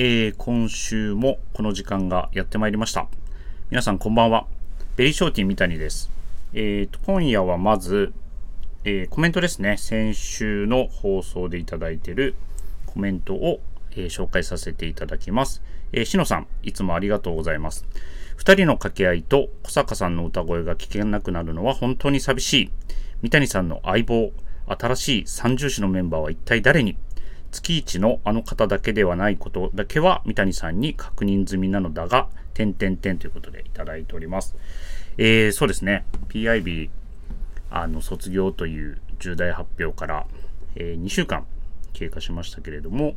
えー、今週もこの時間がやってまいりました。皆さんこんばんは。ベリーショーティン三谷です。えーと、今夜はまず、えー、コメントですね。先週の放送でいただいているコメントを、えー、紹介させていただきます。えー、しのさん、いつもありがとうございます。二人の掛け合いと小坂さんの歌声が聞けなくなるのは本当に寂しい。三谷さんの相棒、新しい三重士のメンバーは一体誰に月一のあの方だけではないことだけは三谷さんに確認済みなのだが、点々点ということでいただいております。えー、そうですね。PIB、あの、卒業という重大発表から、えー、2週間経過しましたけれども、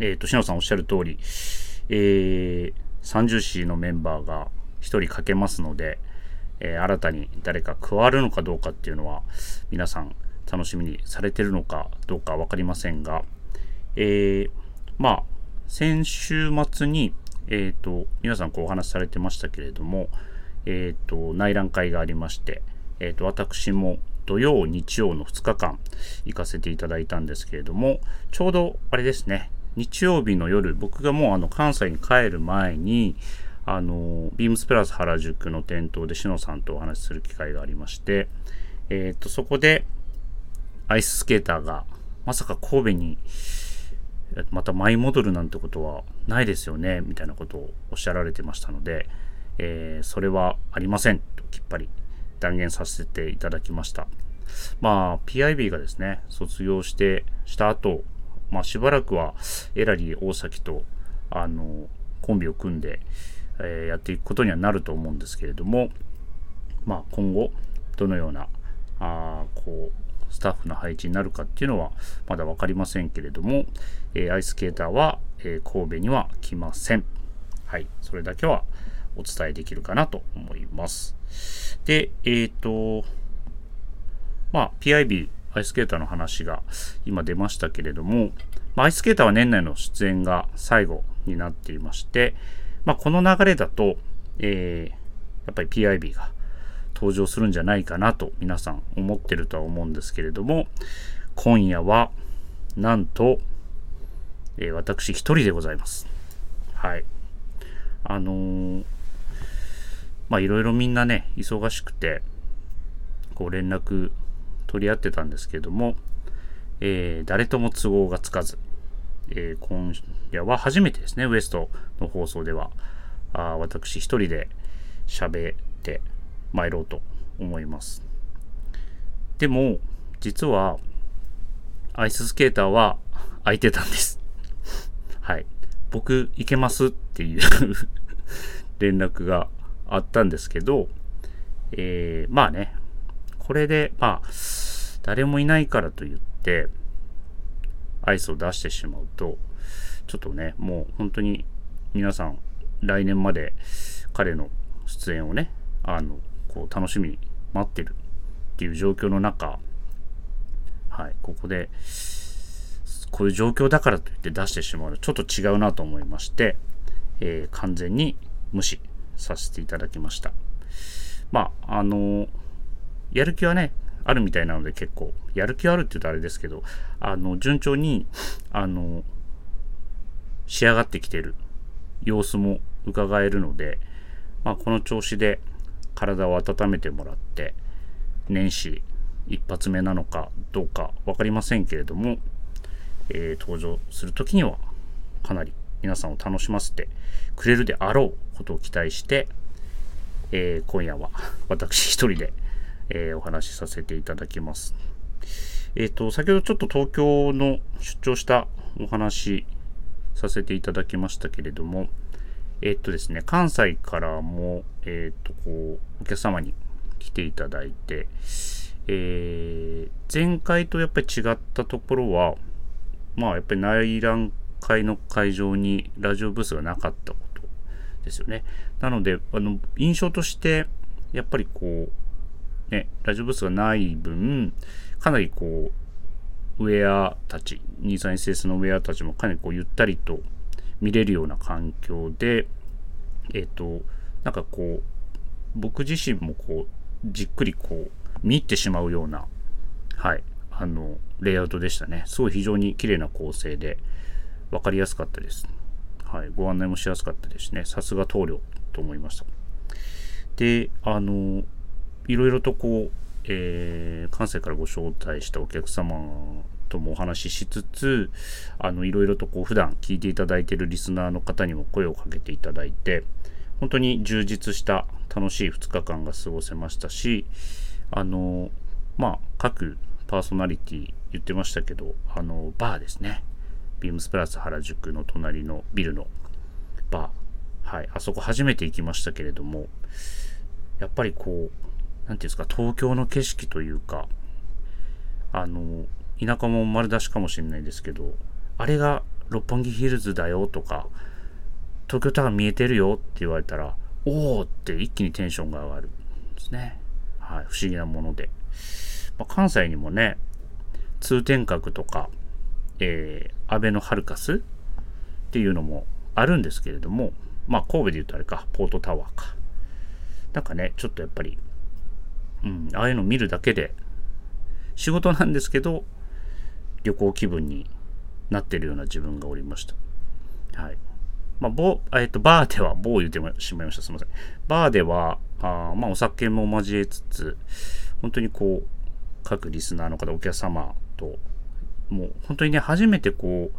えっ、ー、と、しのさんおっしゃる通り、えー、30市のメンバーが1人かけますので、えー、新たに誰か加わるのかどうかっていうのは、皆さん楽しみにされてるのかどうか分かりませんが、えー、まあ、先週末に、えっ、ー、と、皆さんこうお話しされてましたけれども、えっ、と、内覧会がありまして、えっ、と、私も土曜、日曜の2日間行かせていただいたんですけれども、ちょうどあれですね、日曜日の夜、僕がもうあの関西に帰る前に、あの、ビームスプラス原宿の店頭でしのさんとお話しする機会がありまして、えっ、と、そこでアイススケーターがまさか神戸にまた舞い戻るなんてことはないですよね、みたいなことをおっしゃられてましたので、えー、それはありませんときっぱり断言させていただきました。まあ、PIB がですね、卒業して、した後、まあ、しばらくはエラリー大崎と、あの、コンビを組んで、えー、やっていくことにはなると思うんですけれども、まあ、今後、どのような、あこう、スタッフの配置になるかっていうのはまだ分かりませんけれども、え、アイスケーターは、え、神戸には来ません。はい、それだけはお伝えできるかなと思います。で、えっ、ー、と、まあ、PIB、アイスケーターの話が今出ましたけれども、まあ、アイススケーターは年内の出演が最後になっていまして、まあ、この流れだと、えー、やっぱり PIB が登場するんじゃないかなと皆さん思ってるとは思うんですけれども、今夜はなんと、えー、私一人でございます。はい。あのー、まあいろいろみんなね、忙しくて、こう連絡取り合ってたんですけれども、えー、誰とも都合がつかず、えー、今夜は初めてですね、ウエストの放送では、あ私一人で喋って参ろうと思います。でも、実は、アイススケーターは空いてたんです。はい。僕、行けますっていう 連絡があったんですけど、えー、まあね、これで、まあ、誰もいないからといって、アイスを出してしまうと、ちょっとね、もう本当に皆さん、来年まで彼の出演をね、あの、こう楽しみに待ってるっていう状況の中、はい、ここで、こういう状況だからといって出してしまうのちょっと違うなと思いまして、えー、完全に無視させていただきました。まあ、あのやる気はね、あるみたいなので結構、やる気あるって言うとあれですけど、あの、順調に、あの、仕上がってきてる様子も伺えるので、まあ、この調子で、体を温めてもらって年始一発目なのかどうか分かりませんけれども、えー、登場する時にはかなり皆さんを楽しませてくれるであろうことを期待して、えー、今夜は 私一人で、えー、お話しさせていただきます。えっ、と、先ほどちょっと東京の出張したお話させていただきましたけれども、えっとですね、関西からも、えっと、こう、お客様に来ていただいて、えー、前回とやっぱり違ったところは、まあ、やっぱり内覧会の会場にラジオブースがなかったことですよね。なので、あの、印象として、やっぱりこう、ね、ラジオブースがない分、かなりこう、ウェアたち、23SS のウェアたちもかなりこう、ゆったりと見れるような環境で、えっ、と、なんかこう、僕自身もこう、じっくりこう、見入ってしまうような、はい、あの、レイアウトでしたね。すごい非常に綺麗な構成で、分かりやすかったです。はい、ご案内もしやすかったですね。さすが棟梁と思いました。で、あの、いろいろとこう、えー、関西からご招待したお客様ともお話ししつつ、あの、いろいろとこう、普段聞いていただいているリスナーの方にも声をかけていただいて、本当に充実した楽しい2日間が過ごせましたし、あの、まあ、各パーソナリティ言ってましたけど、あの、バーですね。ビームスプラス原宿の隣のビルのバー。はい。あそこ初めて行きましたけれども、やっぱりこう、何て言うんですか、東京の景色というか、あの、田舎も丸出しかもしれないですけど、あれが六本木ヒルズだよとか、東京タワー見えてるよって言われたら、おおって一気にテンションが上がるんですね。はい、不思議なもので。まあ、関西にもね、通天閣とか、えー、安倍のハルカスっていうのもあるんですけれども、まあ神戸で言うとあれか、ポートタワーか。なんかね、ちょっとやっぱり、うん、ああいうの見るだけで、仕事なんですけど、旅行気分になってるような自分がおりました。はい。まあ、ボえっと、バーでは、某言ってしまいました。すみません。バーでは、あまあ、お酒も交えつつ、本当にこう、各リスナーの方、お客様と、もう本当にね、初めてこ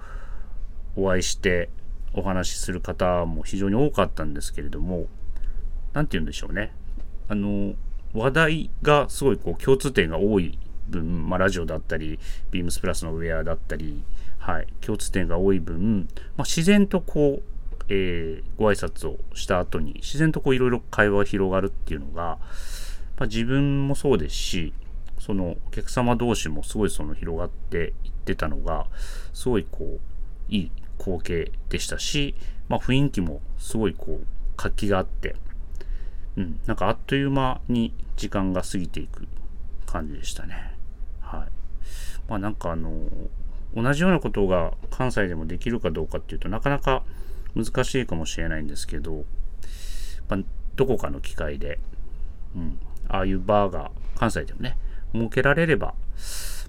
う、お会いしてお話しする方も非常に多かったんですけれども、何て言うんでしょうね。あの、話題がすごいこう共通点が多い分、まあ、ラジオだったり、ビームスプラスのウェアだったり、はい、共通点が多い分、まあ、自然とこう、えー、ご挨拶をした後に、自然とこういろいろ会話が広がるっていうのが、まあ、自分もそうですし、そのお客様同士もすごいその広がっていってたのが、すごいこう、いい光景でしたし、まあ雰囲気もすごいこう、活気があって、うん、なんかあっという間に時間が過ぎていく感じでしたね。はい。まあなんかあの、同じようなことが関西でもできるかどうかっていうとなかなか難しいかもしれないんですけど、まあ、どこかの機会で、うん、ああいうバーが関西でもね、設けられれば、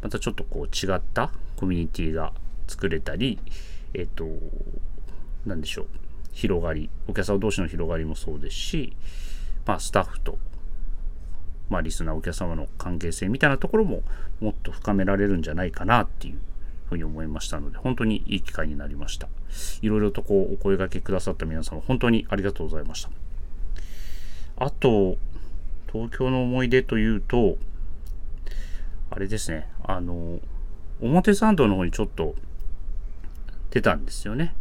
またちょっとこう違ったコミュニティが作れたり、えっ、ー、と、何でしょう、広がり、お客様同士の広がりもそうですし、まあスタッフと、まあリスナーお客様の関係性みたいなところももっと深められるんじゃないかなっていうふうに思いましたので、本当にいい機会になりました。いろいろとこうお声掛けくださった皆様、本当にありがとうございました。あと、東京の思い出というと、あれですね、あの、表参道の方にちょっと出たんですよね。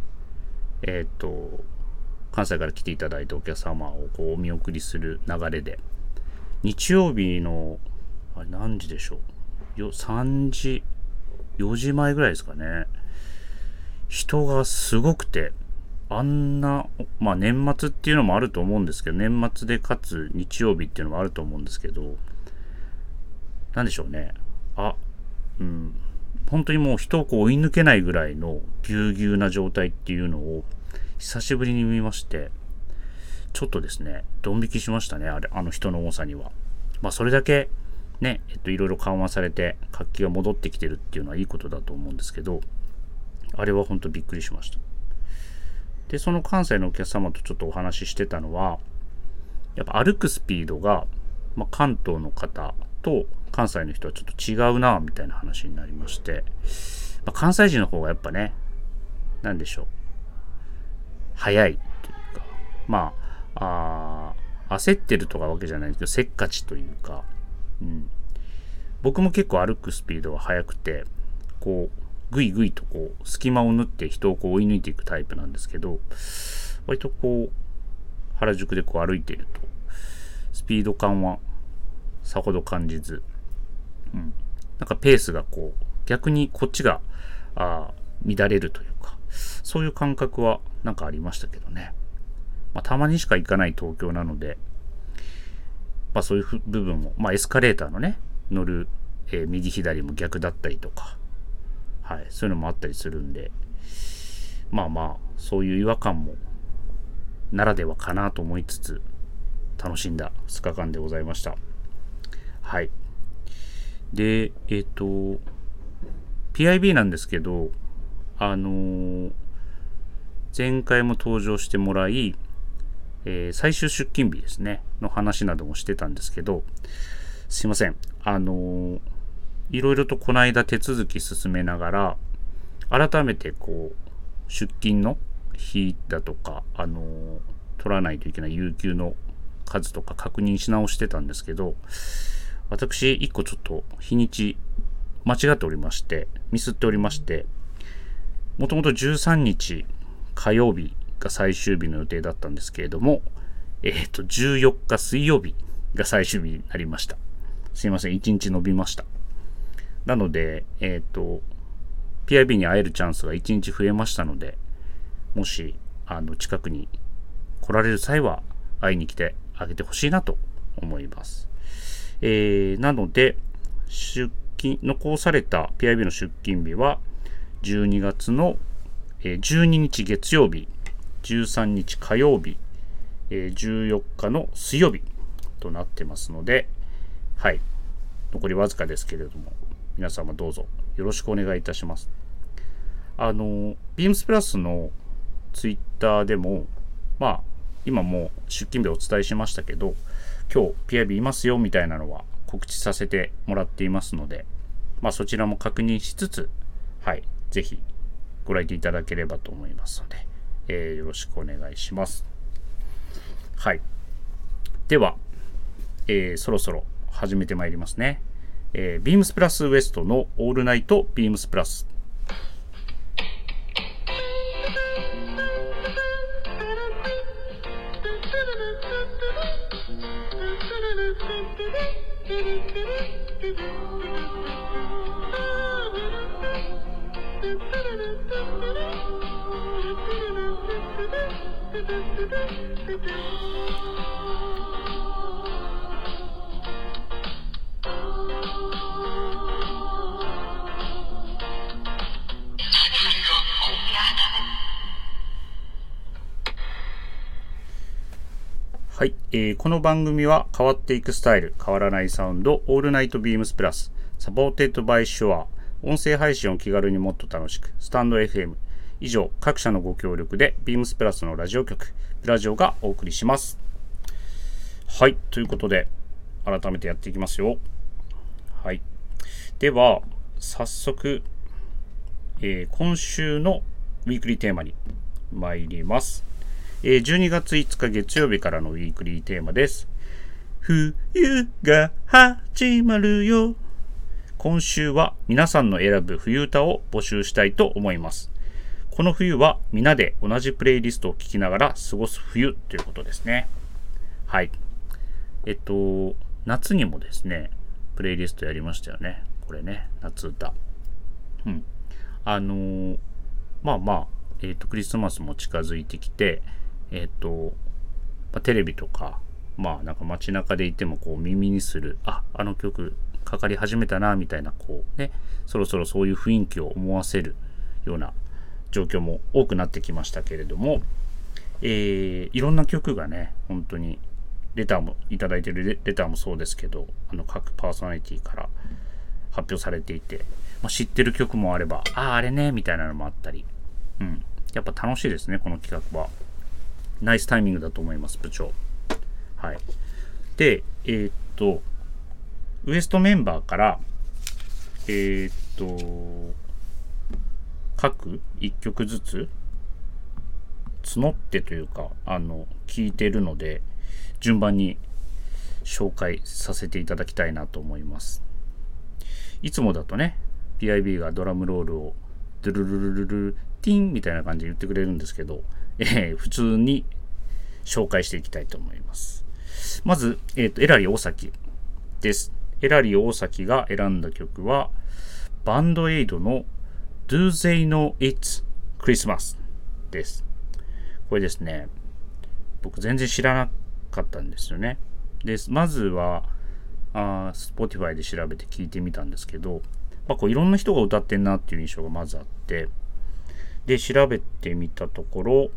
えっ、ー、と、関西から来ていただいたお客様をこうお見送りする流れで、日曜日の、あれ何時でしょう？よ、3時、4時前ぐらいですかね。人がすごくて、あんな、まあ年末っていうのもあると思うんですけど、年末でかつ日曜日っていうのもあると思うんですけど、なんでしょうね。あ、うん。本当にもう人をこう追い抜けないぐらいのぎゅうぎゅうな状態っていうのを久しぶりに見まして、ちょっとですね、ドン引きしましたね、あれ、あの人の重さには。まあそれだけね、えっと、いろいろ緩和されて活気が戻ってきてるっていうのはいいことだと思うんですけど、あれは本当びっくりしました。で、その関西のお客様とちょっとお話ししてたのは、やっぱ歩くスピードが、まあ、関東の方と関西の人はちょっと違うな、みたいな話になりまして、まあ、関西人の方がやっぱね、なんでしょう、早いというか、まあ、あ焦ってるとかわけじゃないんですけど、せっかちというか、うん、僕も結構歩くスピードは速くて、こう、ぐいぐいとこう、隙間を縫って人をこう追い抜いていくタイプなんですけど、割とこう、原宿でこう歩いていると、スピード感はさほど感じず、うん。なんかペースがこう、逆にこっちが、あ乱れるというか、そういう感覚はなんかありましたけどね。まあ、たまにしか行かない東京なので、まあそういう部分も、まあエスカレーターのね、乗る、えー、右左も逆だったりとか、はい、そういうのもあったりするんで、まあまあ、そういう違和感も、ならではかなと思いつつ、楽しんだ2日間でございました。はい。で、えっ、ー、と、PIB なんですけど、あのー、前回も登場してもらい、えー、最終出勤日ですね、の話などもしてたんですけど、すいません。あのー、いろいろとこの間手続き進めながら、改めてこう、出勤の日だとか、あのー、取らないといけない有給の数とか確認し直してたんですけど、私、一個ちょっと日にち間違っておりまして、ミスっておりまして、もともと13日火曜日が最終日の予定だったんですけれども、えっ、ー、と、14日水曜日が最終日になりました。すいません、1日伸びました。なので、えっ、ー、と、PIB に会えるチャンスが1日増えましたので、もし、あの、近くに来られる際は会いに来てあげてほしいなと思います。えー、なので、出勤、残された PIB の出勤日は、12月の12日月曜日、13日火曜日え、14日の水曜日となってますので、はい、残りわずかですけれども、皆様どうぞよろしくお願いいたします。あの、beams プラスのツイッターでも、まあ、今もう出勤日お伝えしましたけど、今日 PIB いますよみたいなのは告知させてもらっていますので、まあそちらも確認しつつ、はい、ぜひご来店いただければと思いますので、えー、よろしくお願いします。はい。では、えー、そろそろ始めてまいりますね。えー、ビームスプラスウエストのオールナイトビームスプラス。はい、えー、この番組は変わっていくスタイル、変わらないサウンド、 All Night BEAMS PLUS、supported by Shure、音声配信を気軽にもっと楽しく、 stand.fm、以上、各社のご協力で、 BEAMS PLUS のラジオ局、プラジオがお送りします。はい、ということで、改めてやっていきますよ。はい。では、早速、えー、今週のウィークリーテーマに参ります。えー、12月5日月曜日からのウィークリーテーマです。冬が始まるよ。今週は皆さんの選ぶ冬歌を募集したいと思います。この冬は皆で同じプレイリストを聴きながら過ごす冬ということですね。はい。えっと、夏にもですね、プレイリストやりましたよね。これね、夏歌。うん。あの、まあまあ、えっ、と、クリスマスも近づいてきて、えっ、と、まあ、テレビとか、まあなんか街中でいてもこう耳にする、あ、あの曲かかり始めたな、みたいな、こうね、そろそろそういう雰囲気を思わせるような状況も多くなってきましたけれども、えー、いろんな曲がね、本当に、レターもいただいてるレターもそうですけど、あの各パーソナリティから発表されていて、まあ、知ってる曲もあれば、ああ、あれね、みたいなのもあったり、うん。やっぱ楽しいですね、この企画は。ナイスタイミングだと思います、部長。はい。で、えー、っと、ウエストメンバーから、えー、っと、各1曲ずつ募ってというか、あの、聞いてるので、順番に紹介させていただきたいなと思います。いつもだとね、PIB がドラムロールをドゥルルルルルティンみたいな感じで言ってくれるんですけど、えー、普通に紹介していきたいと思います。まず、えっ、ー、と、エラリー大崎です。エラリー大崎が選んだ曲は、バンドエイドの Do They Know It's Christmas です。これですね、僕全然知らなかったんですよね。で、まずは、あ Spotify で調べて聞いてみたんですけど、まあ、こういろんな人が歌ってんなっていう印象がまずあって、で、調べてみたところ、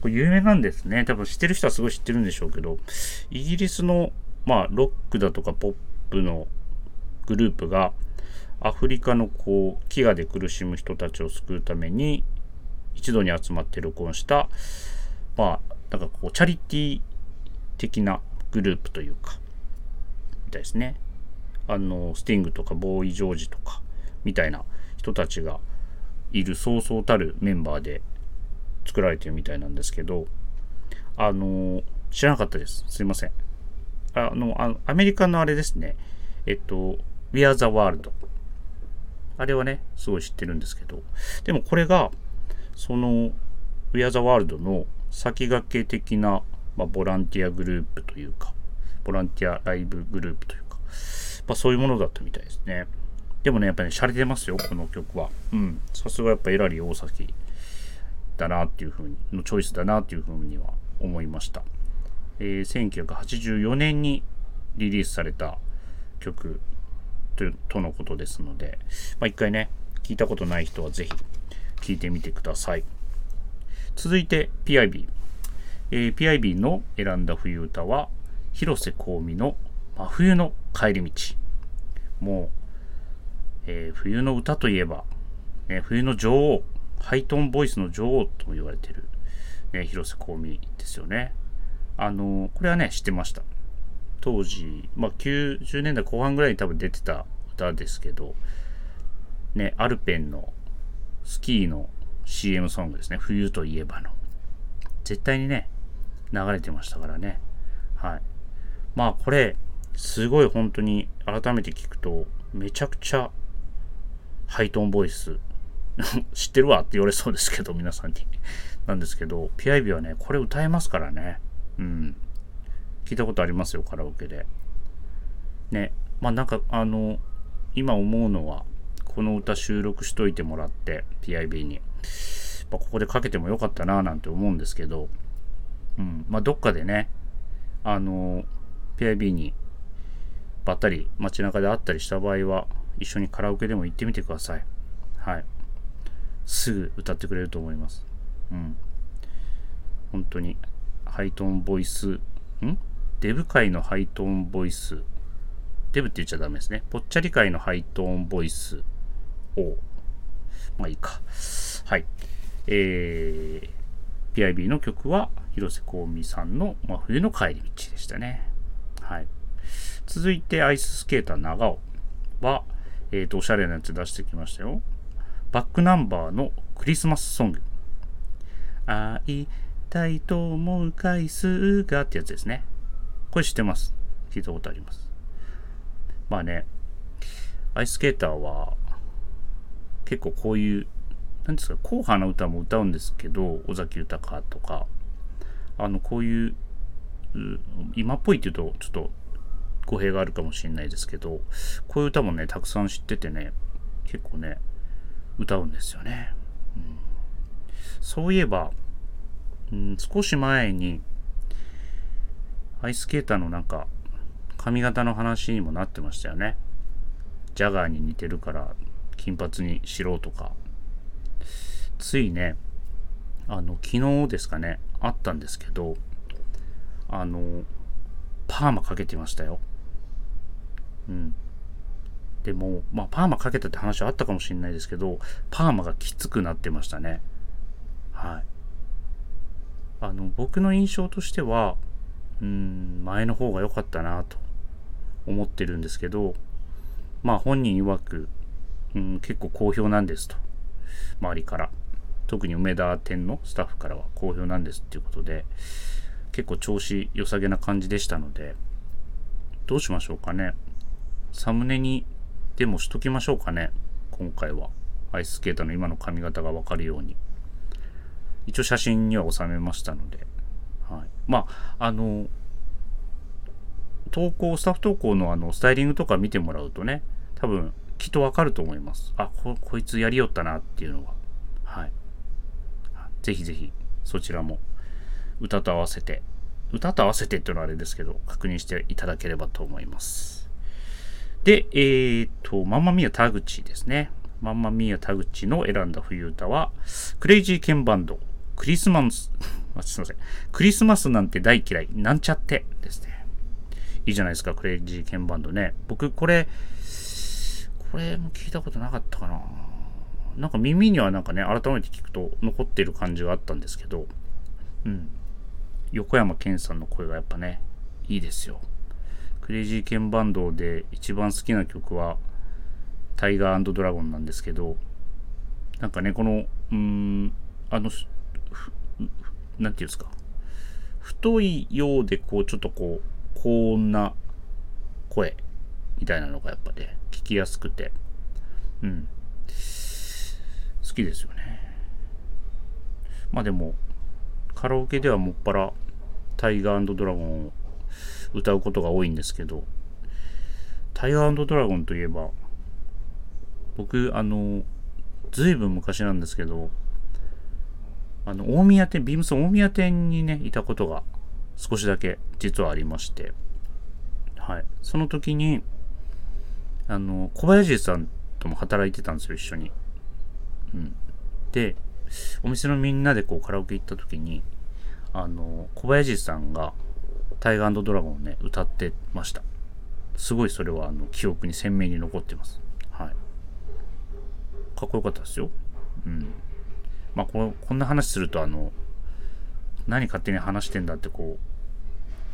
これ有名なんですね。多分知ってる人はすごい知ってるんでしょうけど、イギリスの、まあ、ロックだとかポッププのグループが、アフリカのこう、飢餓で苦しむ人たちを救うために、一度に集まって録音した、まあ、なんかこう、チャリティー的なグループというか、みたいですね。あの、スティングとかボーイ・ジョージとか、みたいな人たちがいるそうそうたるメンバーで作られてるみたいなんですけど、あの、知らなかったです。すいません。あの、あアメリカのあれですね。えっと、We Are the World。あれはね、すごい知ってるんですけど、でもこれが、その We Are the World の先駆け的な、まあ、ボランティアグループというか、ボランティアライブグループというか、まあ、そういうものだったみたいですね。でもね、やっぱりね、洒落てますよ、この曲は。うん。さすがやっぱエラリー大崎だなっていうふうに、のチョイスだなっていうふうには思いました。えー、1984年にリリースされた曲とのことですので、まあ、一回ね、聞いたことない人はぜひ聞いてみてください。続いて PIB。えー、PIB の選んだ冬歌は、広瀬香美の真冬の帰り道。もう、えー、冬の歌といえば、ね、冬の女王、ハイトーンボイスの女王と言われてる、ね、広瀬香美ですよね。あの、これはね、知ってました。当時、まあ、90年代後半ぐらいに多分出てた歌ですけど、ね、アルペンのスキーの CM ソングですね。冬といえばの。絶対にね、流れてましたからね。はい。まあこれ、すごい本当に改めて聞くと、めちゃくちゃハイトーンボイス 知ってるわって言われそうですけど、皆さんになんですけど、PIB はね、これ歌えますからね。うん。聞いたことありますよ、カラオケで。ね。まあなんか、あの、今思うのは、この歌収録しといてもらって、PIB に。まここでかけてもよかったななんて思うんですけど、うん。まあどっかでね、あの、PIB にばったり街中で会ったりした場合は、一緒にカラオケでも行ってみてください。はい。すぐ歌ってくれると思います。うん。本当に、ハイトーンボイス、ん？デブ界のハイトーンボイス。デブって言っちゃダメですね。ぽっちゃり界のハイトーンボイスを、まあいいか。はい。えー、PIB の曲は、広瀬香美さんの真冬の帰り道でしたね。はい。続いて、アイススケーター長尾は、えっ、ー、と、おしゃれなやつ出してきましたよ。バックナンバーのクリスマスソング。会いたいと思う回数がってやつですね。これ知ってます？聞いたことあります。まあね、アイスケーターは結構こういう、何ですか、硬派な歌も歌うんですけど、尾崎豊とか、あの、こういう、今っぽいって言うとちょっと語弊があるかもしれないですけど、こういう歌もね、たくさん知っててね、結構ね、歌うんですよね。うん、そういえば、うん、少し前に、アイススケーターのなんか、髪型の話にもなってましたよね。ジャガーに似てるから金髪にしろとか。ついね、あの、昨日ですかね、あったんですけど、あの、パーマかけてましたよ。うん。でも、まあ、パーマかけたって話はあったかもしれないですけど、パーマがきつくなってましたね。はい。あの、僕の印象としては、うん、前の方が良かったなと思ってるんですけど、まあ本人曰く、うん、結構好評なんですと。周りから。特に梅田店のスタッフからは好評なんですっていうことで、結構調子良さげな感じでしたので、どうしましょうかね。サムネにでもしときましょうかね。今回は。アイススケーターの今の髪型がわかるように。一応写真には収めましたので。はい。まあ、あの、投稿、スタッフ投稿のあの、スタイリングとか見てもらうとね、多分、きっとわかると思います。あ、こ、こいつやりよったなっていうのが。はい。ぜひぜひ、そちらも、歌と合わせて、歌と合わせてっていうのはあれですけど、確認していただければと思います。で、えー、っと、マンマミア田口ですね。マンマミア田口の選んだ冬歌は、クレイジーケンバンド、クリスマス、すいません。クリスマスなんて大嫌い、なんちゃってですね。いいじゃないですか、クレイジーケンバンドね。僕、これ、これも聞いたことなかったかな。なんか耳にはなんかね、改めて聞くと残ってる感じがあったんですけど、うん。横山健さんの声がやっぱね、いいですよ。クレイジーケンバンドで一番好きな曲は、タイガードラゴンなんですけど、なんかね、この、うーん、あの、なんていうんですか、太いようで、こう、ちょっとこう、高音な声みたいなのがやっぱね、聞きやすくて、うん、好きですよね。まあでも、カラオケではもっぱらタイガードラゴンを歌うことが多いんですけど、タイガードラゴンといえば、僕、あの、ずいぶん昔なんですけど、あの、大宮店、ビームス大宮店にね、いたことが少しだけ実はありまして、はい。その時に、あの、小林さんとも働いてたんですよ、一緒に。うん。で、お店のみんなでこうカラオケ行った時に、あの、小林さんがタイガードラゴンをね、歌ってました。すごいそれはあの記憶に鮮明に残ってます。はい。かっこよかったですよ。うん。まあこ、こんな話するとあの、何勝手に話してんだってこ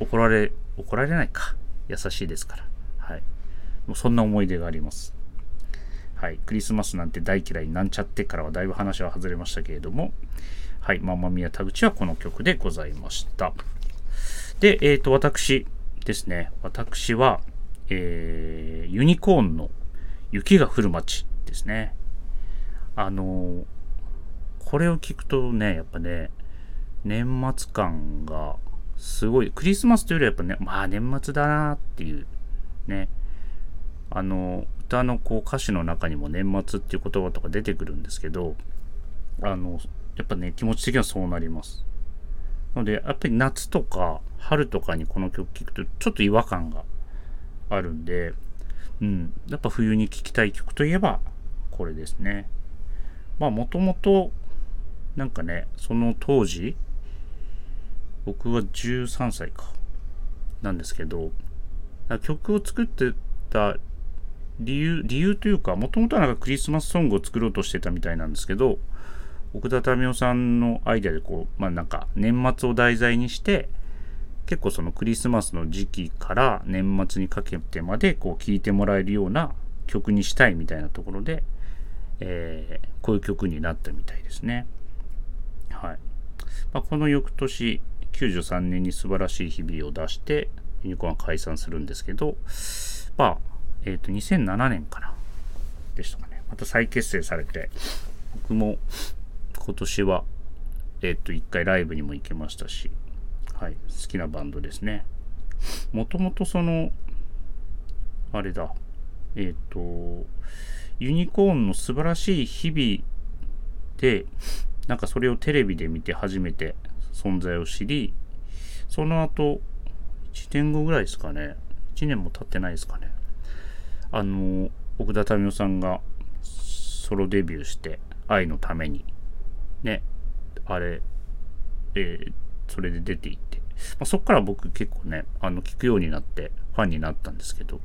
う、怒られ、怒られないか。優しいですから。はい。もうそんな思い出があります。はい。クリスマスなんて大嫌いなんちゃってからはだいぶ話は外れましたけれども、はい。ママミヤ田口はこの曲でございました。で、えっ、ー、と、私ですね。私は、えー、ユニコーンの雪が降る街ですね。あのー、これを聞くとね、やっぱね、年末感がすごい、クリスマスというよりはやっぱね、まあ年末だなっていう、ね、あの、歌のこう歌詞の中にも年末っていう言葉とか出てくるんですけど、あの、やっぱね、気持ち的にはそうなります。なので、やっぱり夏とか春とかにこの曲聴くとちょっと違和感があるんで、うん、やっぱ冬に聴きたい曲といえばこれですね。まあもともとなんかね、その当時、僕は13歳か、なんですけど、曲を作ってた理由、理由というか、もともとはなんかクリスマスソングを作ろうとしてたみたいなんですけど、奥田民生さんのアイデアでこう、まあなんか年末を題材にして、結構そのクリスマスの時期から年末にかけてまでこう聴いてもらえるような曲にしたいみたいなところで、えー、こういう曲になったみたいですね。はい。まあ、この翌年、93年に素晴らしい日々を出して、ユニコーンは解散するんですけど、まあ、えっ、ー、と、2007年かな。でしたかね。また再結成されて、僕も今年は、えっ、ー、と、一回ライブにも行けましたし、はい、好きなバンドですね。もともとその、あれだ、えっ、ー、と、ユニコーンの素晴らしい日々で、なんかそれをテレビで見て初めて存在を知り、その後、1年後ぐらいですかね。1年も経ってないですかね。あの、奥田民生さんがソロデビューして、愛のために、ね、あれ、えー、それで出ていって、まあ、そっから僕結構ね、あの、聞くようになって、ファンになったんですけど、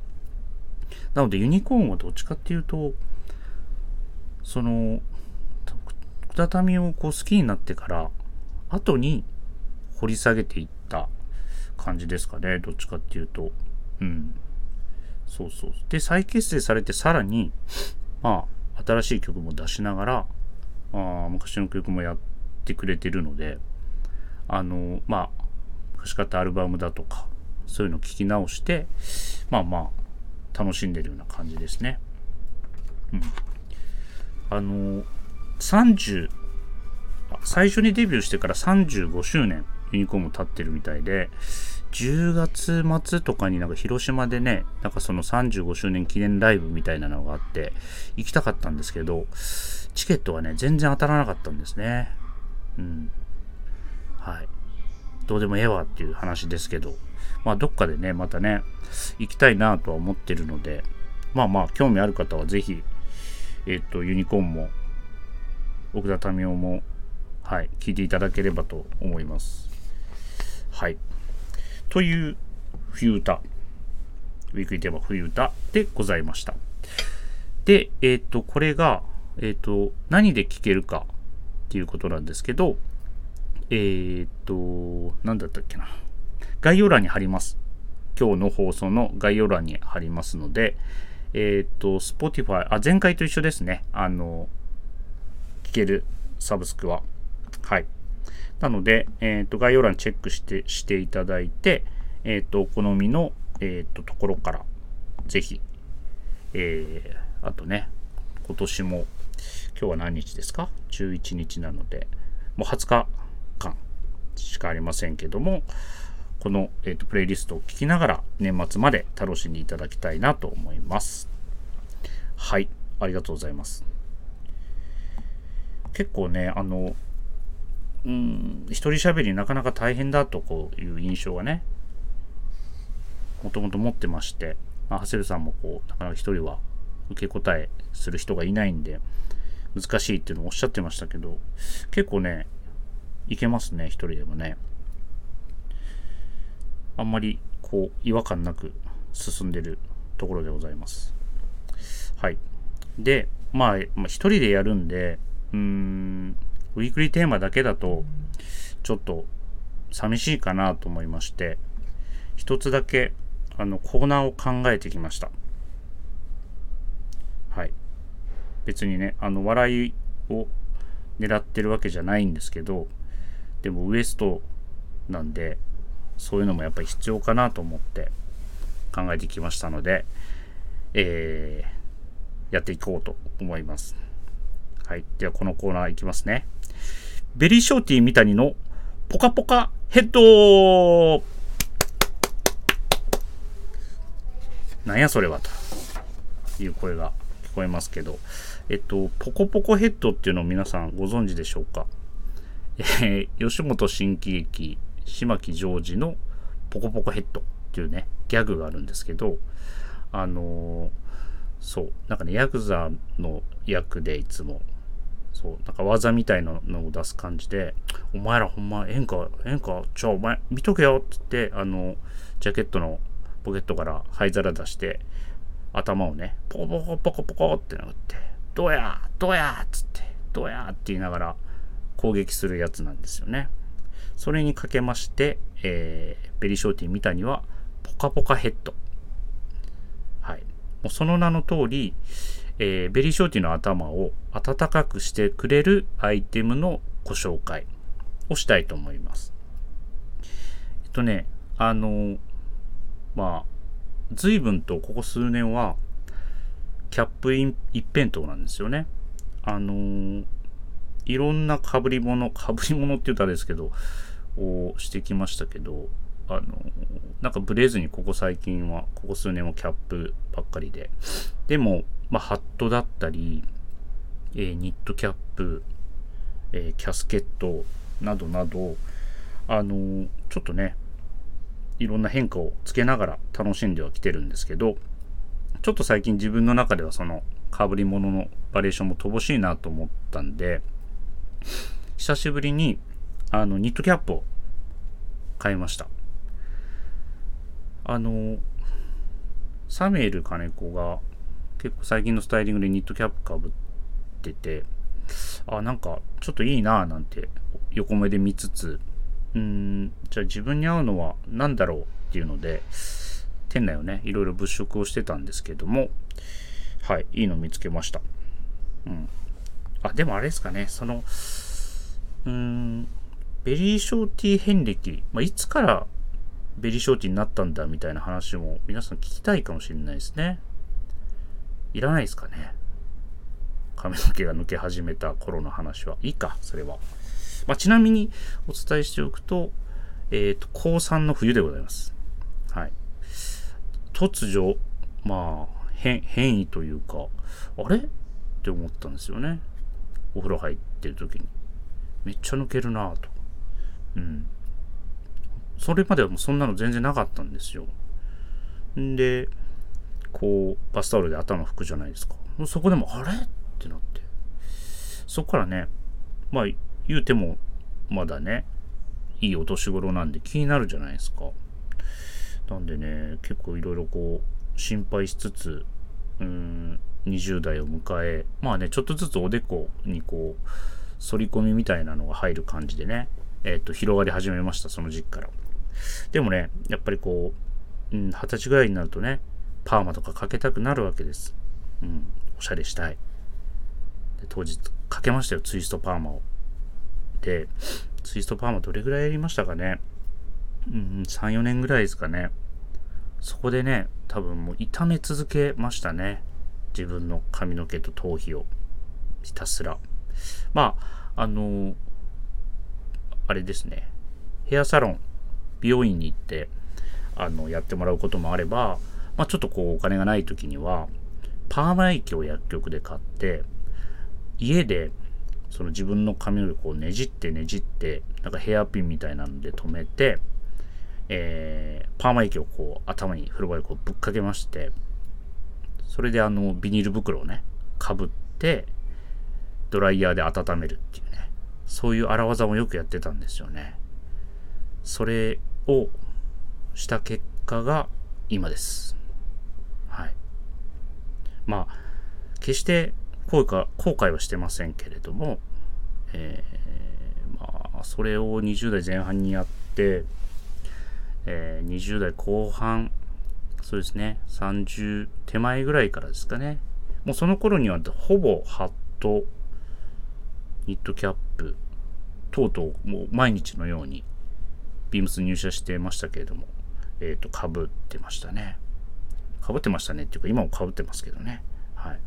なのでユニコーンはどっちかっていうと、その、奥田民生をこう好きになってから、後に掘り下げていった感じですかね。どっちかっていうと。うん。そうそう。で、再結成されてさらに、まあ、新しい曲も出しながら、あ昔の曲もやってくれてるので、あの、まあ、昔買ったアルバムだとか、そういうのを聞き直して、まあまあ、楽しんでるような感じですね。うん。あの、30、最初にデビューしてから35周年ユニコーンも経ってるみたいで、10月末とかになんか広島でね、なんかその35周年記念ライブみたいなのがあって、行きたかったんですけど、チケットはね、全然当たらなかったんですね。うん。はい。どうでもええわっていう話ですけど、まあどっかでね、またね、行きたいなとは思ってるので、まあまあ興味ある方はぜひ、えっ、と、ユニコーンも、奥田民生もはい、聞いていただければと思います。はい。という冬歌、ウィークリーテーマ冬歌でございました。で、えっ、ー、と、これが、えっ、と、何で聞けるかっていうことなんですけど、えっ、と、何だったっけな。概要欄に貼ります。今日の放送の概要欄に貼りますので、えっ、と、Spotify、あ、前回と一緒ですね。あの、けるサブスクは。はい。なので、えっ、と、概要欄チェックして、していただいて、えっ、と、お好みの、えっ、と、ところから、ぜひ、えー、あとね、今年も、今日は何日ですか ?11 日なので、もう20日間しかありませんけども、この、えーと、プレイリストを聞きながら年末まで楽しんでいただきたいなと思います。はい、ありがとうございます。結構ね、あの、うん、一人喋りなかなか大変だとこういう印象がね、もともと持ってまして、まあ、ハセルさんもこう、なかなか一人は受け答えする人がいないんで、難しいっていうのをおっしゃってましたけど、結構ね、いけますね、一人でもね。あんまりこう違和感なく進んでるところでございます。はい。で、まあ、まあ、一人でやるんで、うーん、ウィークリーテーマだけだと、ちょっと寂しいかなと思いまして、一つだけ、あの、コーナーを考えてきました。はい。別にね、あの、笑いを狙ってるわけじゃないんですけど、でもウエストなんで、そういうのもやっぱり必要かなと思って考えてきましたので、えー、やっていこうと思います。はい。ではこのコーナーいきますね。ベリーショーティー三谷のポカポカヘッドなんやそれはという声が聞こえますけど、えっと、ポコポコヘッドっていうのを皆さんご存知でしょうか？えー、吉本新喜劇島木ジョージのポコポコヘッドっていうね、ギャグがあるんですけど、あのー、そう、なんかね、ヤクザの役でいつも、そう、なんか技みたいなのを出す感じで、お前らほんま、ええんか、ええんか、ちょ、お前、見とけよって言って、あの、ジャケットのポケットから灰皿出して、頭をね、ポコポコポコポコって殴って、どうやどうやっつって、どうやって言いながら攻撃するやつなんですよね。それにかけまして、えー、ベリーショーティー三谷はポカポカヘッド。はい。もうその名の通り、えー、ベリーショーティーの頭を温かくしてくれるアイテムのご紹介をしたいと思います。えっとね、あの、まあ、随分とここ数年は、キャップイン一辺倒なんですよね。あのいろんな被り物、被り物って言ったらですけど、をしてきましたけど、あの、なんかブレずにここ最近は、ここ数年はキャップばっかりで。でも、まあ、ハットだったり、えー、ニットキャップ、えー、キャスケットなどなど、あのちょっとね、いろんな変化をつけながら楽しんではきてるんですけど、ちょっと最近自分の中ではその被り物のバリエーションも乏しいなと思ったんで、久しぶりにあのニットキャップを買いました。あの、サミュエル金子が結構最近のスタイリングでニットキャップかぶってて、あ、なんかちょっといいなぁなんて横目で見つつ、うーん、じゃあ自分に合うのは何だろうっていうので、店内をね、いろいろ物色をしてたんですけども、はい、いいの見つけました。うん。あ、でもあれですかね、その、うーん、ベリーショーティー遍歴、まあ、いつからベリーショーティーになったんだみたいな話も皆さん聞きたいかもしれないですね。いらないですかね。髪の毛が抜け始めた頃の話は。いいか、それは。まあ、ちなみにお伝えしておくと、えっ、ー、と、高3の冬でございます。はい。突如、まあ、変、変異というか、あれ？って思ったんですよね。お風呂入ってる時に。めっちゃ抜けるなぁと。うん。それまではもうそんなの全然なかったんですよ。んで、こう、バスタオルで頭拭くじゃないですか。そこでも、あれ？ってなって。そこからね、まあ、言うても、まだね、いいお年頃なんで気になるじゃないですか。なんでね、結構いろいろこう、心配しつつ、うん、20代を迎え、まあね、ちょっとずつおでこにこう、反り込みみたいなのが入る感じでね、えっ、と、広がり始めました、その時期から。でもね、やっぱりこう、うん、二十歳ぐらいになるとね、パーマとかかけたくなるわけです。うん、おしゃれしたい。で当日かけましたよ、ツイストパーマを。で、ツイストパーマどれぐらいやりましたかね。うん、3、4年ぐらいですかね。そこでね、多分もう痛め続けましたね。自分の髪の毛と頭皮を。ひたすら。まあ、あのー、あれですね。ヘアサロン、美容院に行って、あの、やってもらうこともあれば、まあ、ちょっとこう、お金がない時には、パーマ液を薬局で買って、家で、その自分の髪をこうねじってねじって、なんかヘアピンみたいなので留めて、えー、パーマ液をこう頭に風呂場でこうぶっかけまして、それであのビニール袋をね、かぶって、ドライヤーで温めるっていうね、そういう荒技もよくやってたんですよね。それをした結果が今です。はい。まあ、決して後悔後悔はしてませんけれども、えー、まあ、それを20代前半にやって、えー、20代後半、そうですね、30手前ぐらいからですかね。もうその頃にはほぼハット、ニットキャップ、とうとうもう毎日のようにビームス入社してましたけれども、えっ、ー、と、かぶってましたね。かぶってましたねっていうか、今もかぶってますけどね。はい。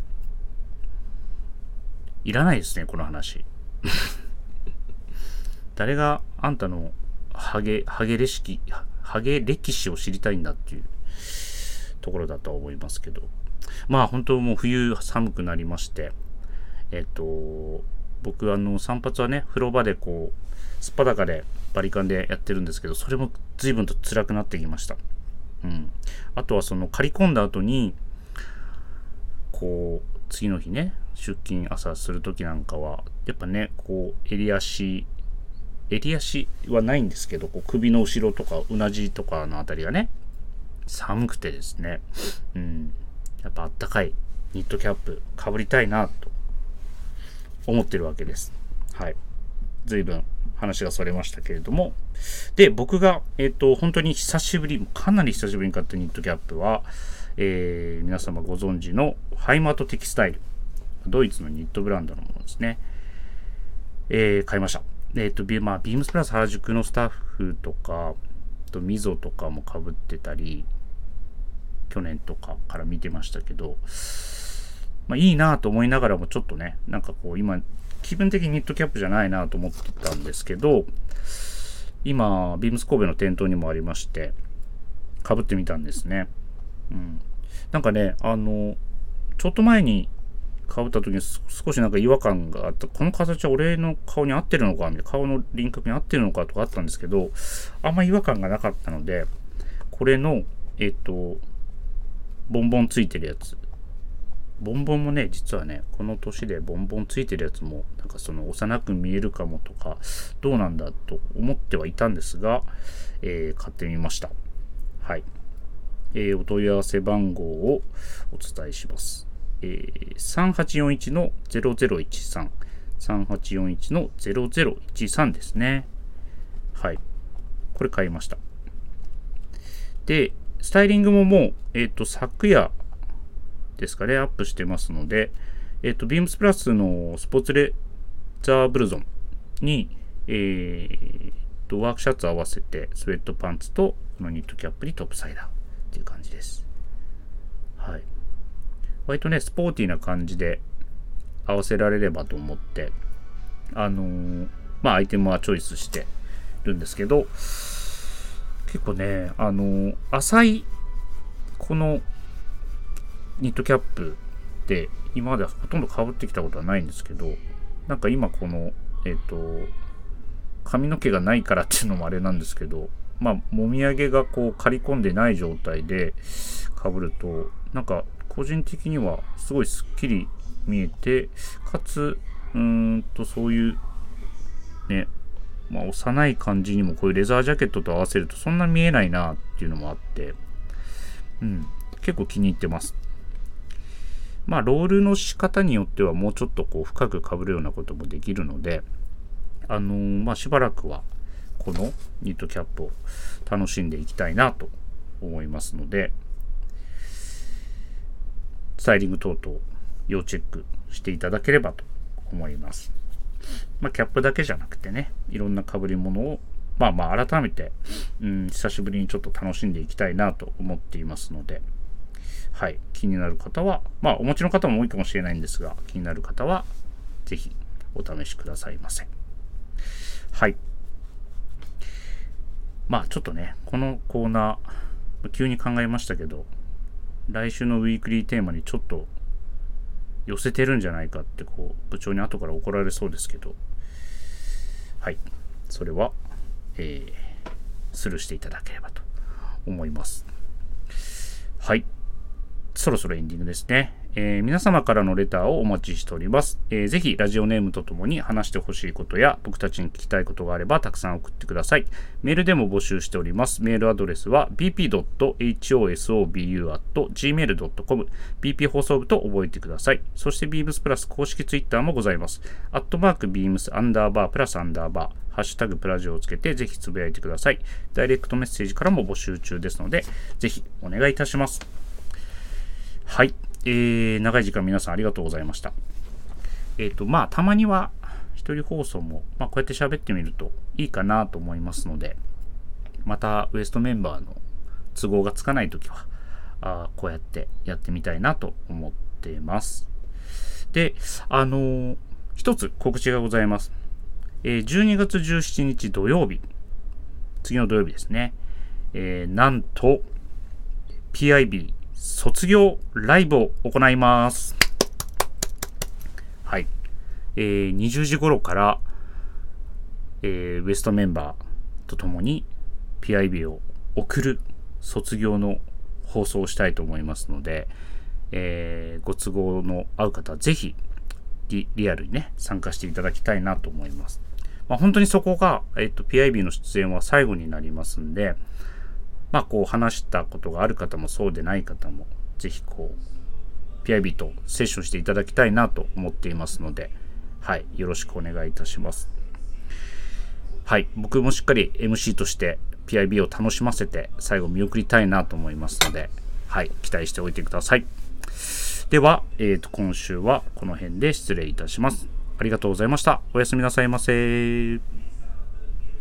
いらないですね、この話。誰があんたのハゲ、ハゲレシキ、ハゲ歴史を知りたいんだっていうところだとは思いますけど。まあ本当もう冬寒くなりまして、えっと、僕あの散髪はね、風呂場でこう、すっぱだかでバリカンでやってるんですけど、それも随分と辛くなってきました。うん。あとはその刈り込んだ後に、こう、次の日ね、出勤朝する時なんかは、やっぱね、こう、襟足襟足はないんですけど、こう首の後ろとかうなじとかのあたりがね、寒くてですね、うん、やっぱあったかいニットキャップかぶりたいなと思ってるわけです。はい。随分話がそれましたけれども。で、僕が、えっ、と、本当に久しぶり、かなり久しぶりに買ったニットキャップは、えー、皆様ご存知のハイマートテキスタイル。ドイツのニットブランドのものですね。えー、買いました。えっ、ー、と、ビ,、まあ、ビームスプラス原宿のスタッフとか、とミゾとかもかぶってたり、去年とかから見てましたけど、まあいいなと思いながらもちょっとね、なんかこう今、気分的にニットキャップじゃないなと思ってたんですけど、今、ビームス神戸の店頭にもありまして、かぶってみたんですね。うん。なんかね、あの、ちょっと前にかぶった時に少しなんか違和感があった。この形は俺の顔に合ってるのかみたいな、顔の輪郭に合ってるのかとかあったんですけど、あんま違和感がなかったので、これの、えっ、と、ボンボンついてるやつ。ボンボンもね、実はね、この年でボンボンついてるやつも、なんかその幼く見えるかもとか、どうなんだと思ってはいたんですが、えー、買ってみました。はい。えー、お問い合わせ番号をお伝えします。えー、3841の0013、3841の0013ですね。はい。これ買いました。で、スタイリングももう、えっ、ー、と、昨夜ですかね、アップしてますので、えっ、と、ビームスプラスのスポーツレザーブルゾンに、えー、と、ワークシャツ合わせて、スウェットパンツと、このニットキャップにトップサイダーっていう感じです。はい。割とね、スポーティーな感じで合わせられればと思って、あのー、まあ、アイテムはチョイスしてるんですけど、結構ね、あのー、浅い、このニットキャップって今まではほとんど被ってきたことはないんですけど、なんか今この、えっ、ー、と、髪の毛がないからっていうのもあれなんですけど、まあ、もみあげがこう刈り込んでない状態で被ると、なんか個人的にはすごいすっきり見えて、かつ、うーんとそういう、ね、まあ、幼い感じにもこういうレザージャケットと合わせるとそんな見えないなっていうのもあって、うん、結構気に入ってます。まあ、ロールの仕方によってはもうちょっとこう深くかぶるようなこともできるので、あのー、まあ、しばらくはこのニットキャップを楽しんでいきたいなと思いますので、スタイリング等々要チェックしていただければと思います。まあ、キャップだけじゃなくてね、いろんな被り物を、まあまあ改めて、うん、久しぶりにちょっと楽しんでいきたいなと思っていますので、はい、気になる方は、まあお持ちの方も多いかもしれないんですが、気になる方は、ぜひお試しくださいませ。はい。まあちょっとね、このコーナー、急に考えましたけど、来週のウィークリーテーマにちょっと寄せてるんじゃないかってこう部長に後から怒られそうですけど。はい。それは、えー、スルーしていただければと思います。はい。そろそろエンディングですねえー、皆様からのレターをお待ちしております、えー。ぜひラジオネームとともに話してほしいことや僕たちに聞きたいことがあればたくさん送ってください。メールでも募集しております。メールアドレスは bp.hosobu.gmail.com bp 放送部と覚えてください。そして beams プラス公式ツイッターもございます。アットマーク beams アンダーバープラスアンダーバーハッシュタグプラジオをつけてぜひつぶやいてください。ダイレクトメッセージからも募集中ですので、ぜひお願いいたします。はい。えー、長い時間皆さんありがとうございました。えっ、ー、と、まあ、たまには一人放送も、まあ、こうやって喋ってみるといいかなと思いますので、またウエストメンバーの都合がつかないときは、あこうやってやってみたいなと思っています。で、あのー、一つ告知がございます。えー、12月17日土曜日、次の土曜日ですね、えー、なんと、PIB 卒業ライブを行います。はい。えー、20時頃から、えー、ウエストメンバーと共に PIB を送る卒業の放送をしたいと思いますので、えー、ご都合の合う方はぜひリリアルにね、参加していただきたいなと思います。まあ、本当にそこが、えっ、と、PIB の出演は最後になりますんで、まあ、こう話したことがある方もそうでない方も、ぜひこう、PIB とセッションしていただきたいなと思っていますので、はい、よろしくお願いいたします。はい、僕もしっかり MC として PIB を楽しませて最後見送りたいなと思いますので、はい、期待しておいてください。では、えー、と今週はこの辺で失礼いたします。ありがとうございました。おやすみなさいませ。